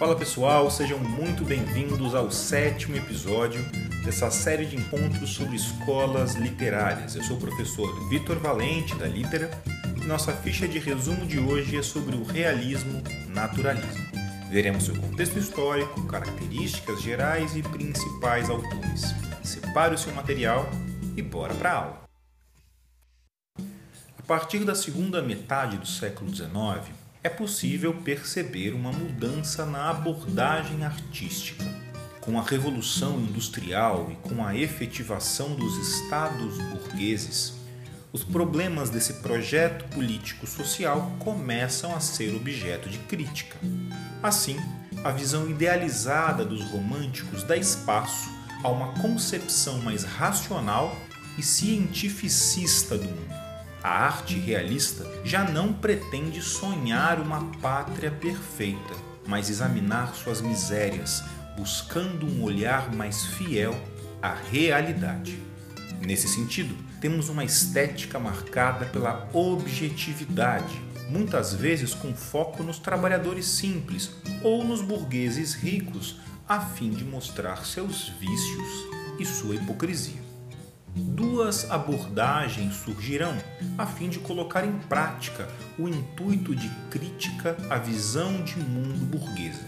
Fala pessoal, sejam muito bem-vindos ao sétimo episódio dessa série de encontros sobre escolas literárias. Eu sou o professor Vitor Valente, da Litera, e nossa ficha de resumo de hoje é sobre o realismo naturalismo. Veremos seu contexto histórico, características gerais e principais autores. Separe o seu material e bora para a aula. A partir da segunda metade do século XIX, é possível perceber uma mudança na abordagem artística. Com a Revolução Industrial e com a efetivação dos estados burgueses, os problemas desse projeto político-social começam a ser objeto de crítica. Assim, a visão idealizada dos românticos dá espaço a uma concepção mais racional e cientificista do mundo. A arte realista já não pretende sonhar uma pátria perfeita, mas examinar suas misérias, buscando um olhar mais fiel à realidade. Nesse sentido, temos uma estética marcada pela objetividade, muitas vezes com foco nos trabalhadores simples ou nos burgueses ricos, a fim de mostrar seus vícios e sua hipocrisia duas abordagens surgirão a fim de colocar em prática o intuito de crítica à visão de mundo burguesa.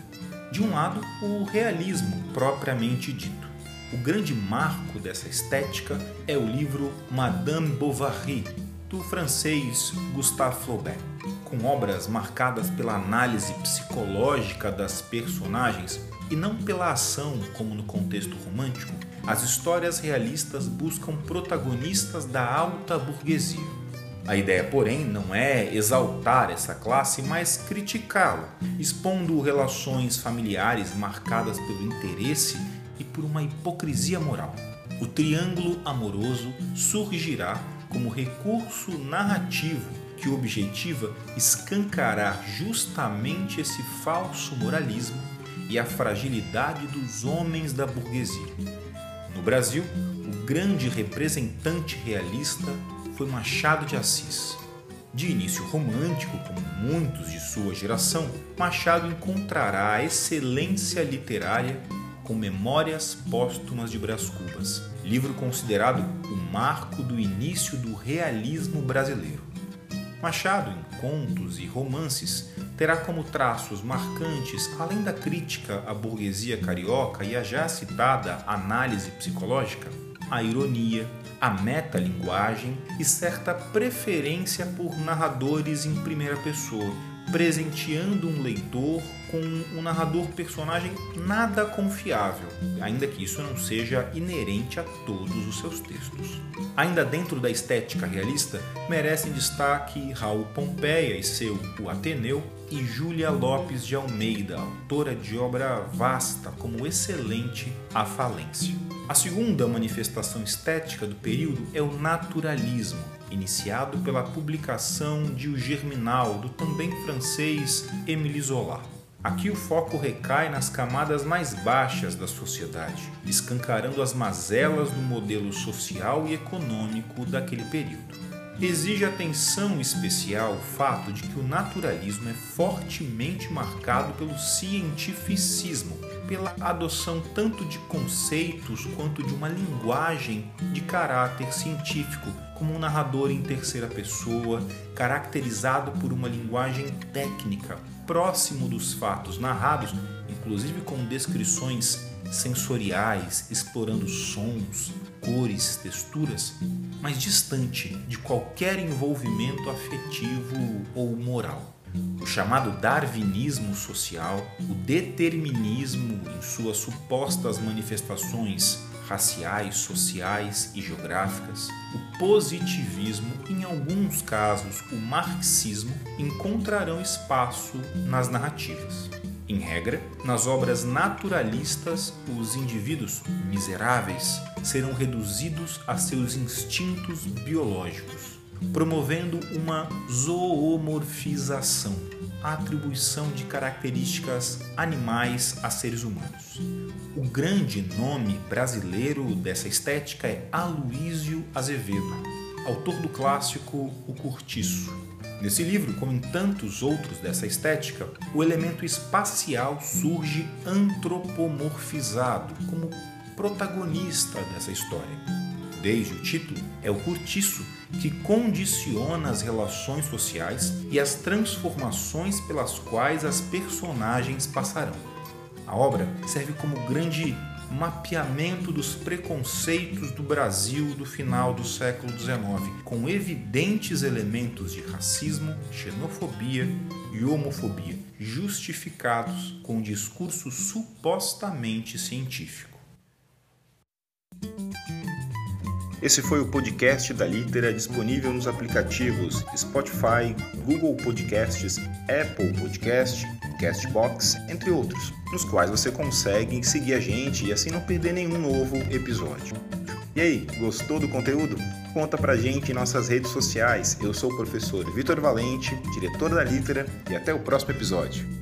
De um lado, o realismo propriamente dito. O grande marco dessa estética é o livro Madame Bovary, do francês Gustave Flaubert. Com obras marcadas pela análise psicológica das personagens e não pela ação, como no contexto romântico, as histórias realistas buscam protagonistas da alta burguesia. A ideia, porém, não é exaltar essa classe, mas criticá-la, expondo relações familiares marcadas pelo interesse e por uma hipocrisia moral. O triângulo amoroso surgirá como recurso narrativo que objetiva escancarar justamente esse falso moralismo e a fragilidade dos homens da burguesia. No Brasil, o grande representante realista foi Machado de Assis. De início romântico, como muitos de sua geração, Machado encontrará a excelência literária com Memórias Póstumas de Brás Cubas, livro considerado o marco do início do realismo brasileiro. Machado, em contos e romances, terá como traços marcantes, além da crítica à burguesia carioca e a já citada análise psicológica, a ironia, a metalinguagem e certa preferência por narradores em primeira pessoa, presenteando um leitor com um narrador personagem nada confiável, ainda que isso não seja inerente a todos os seus textos. Ainda dentro da estética realista, merecem destaque Raul Pompeia e seu O Ateneu e Júlia Lopes de Almeida, autora de obra vasta como excelente A Falência. A segunda manifestação estética do período é o naturalismo, iniciado pela publicação de O Germinal, do também francês Émile Zola. Aqui o foco recai nas camadas mais baixas da sociedade, escancarando as mazelas do modelo social e econômico daquele período. Exige atenção especial o fato de que o naturalismo é fortemente marcado pelo cientificismo, pela adoção tanto de conceitos quanto de uma linguagem de caráter científico, como um narrador em terceira pessoa, caracterizado por uma linguagem técnica, próximo dos fatos narrados, inclusive com descrições sensoriais, explorando sons, cores, texturas, mas distante de qualquer envolvimento afetivo ou moral. O chamado darwinismo social, o determinismo em suas supostas manifestações raciais, sociais e geográficas, o positivismo, em alguns casos o marxismo, encontrarão espaço nas narrativas. Em regra, nas obras naturalistas, os indivíduos miseráveis serão reduzidos a seus instintos biológicos, promovendo uma zoomorfização, atribuição de características animais a seres humanos. O grande nome brasileiro dessa estética é Aloísio Azevedo, autor do clássico O Curtiço. Nesse livro, como em tantos outros dessa estética, o elemento espacial surge antropomorfizado como protagonista dessa história. Desde o título, é o cortiço que condiciona as relações sociais e as transformações pelas quais as personagens passarão. A obra serve como grande mapeamento dos preconceitos do Brasil do final do século XIX, com evidentes elementos de racismo, xenofobia e homofobia, justificados com discurso supostamente científico. Esse foi o podcast da Litera disponível nos aplicativos Spotify, Google Podcasts, Apple Podcast, Castbox, entre outros, nos quais você consegue seguir a gente e assim não perder nenhum novo episódio. E aí, gostou do conteúdo? Conta pra gente em nossas redes sociais. Eu sou o professor Vitor Valente, diretor da Litera, e até o próximo episódio.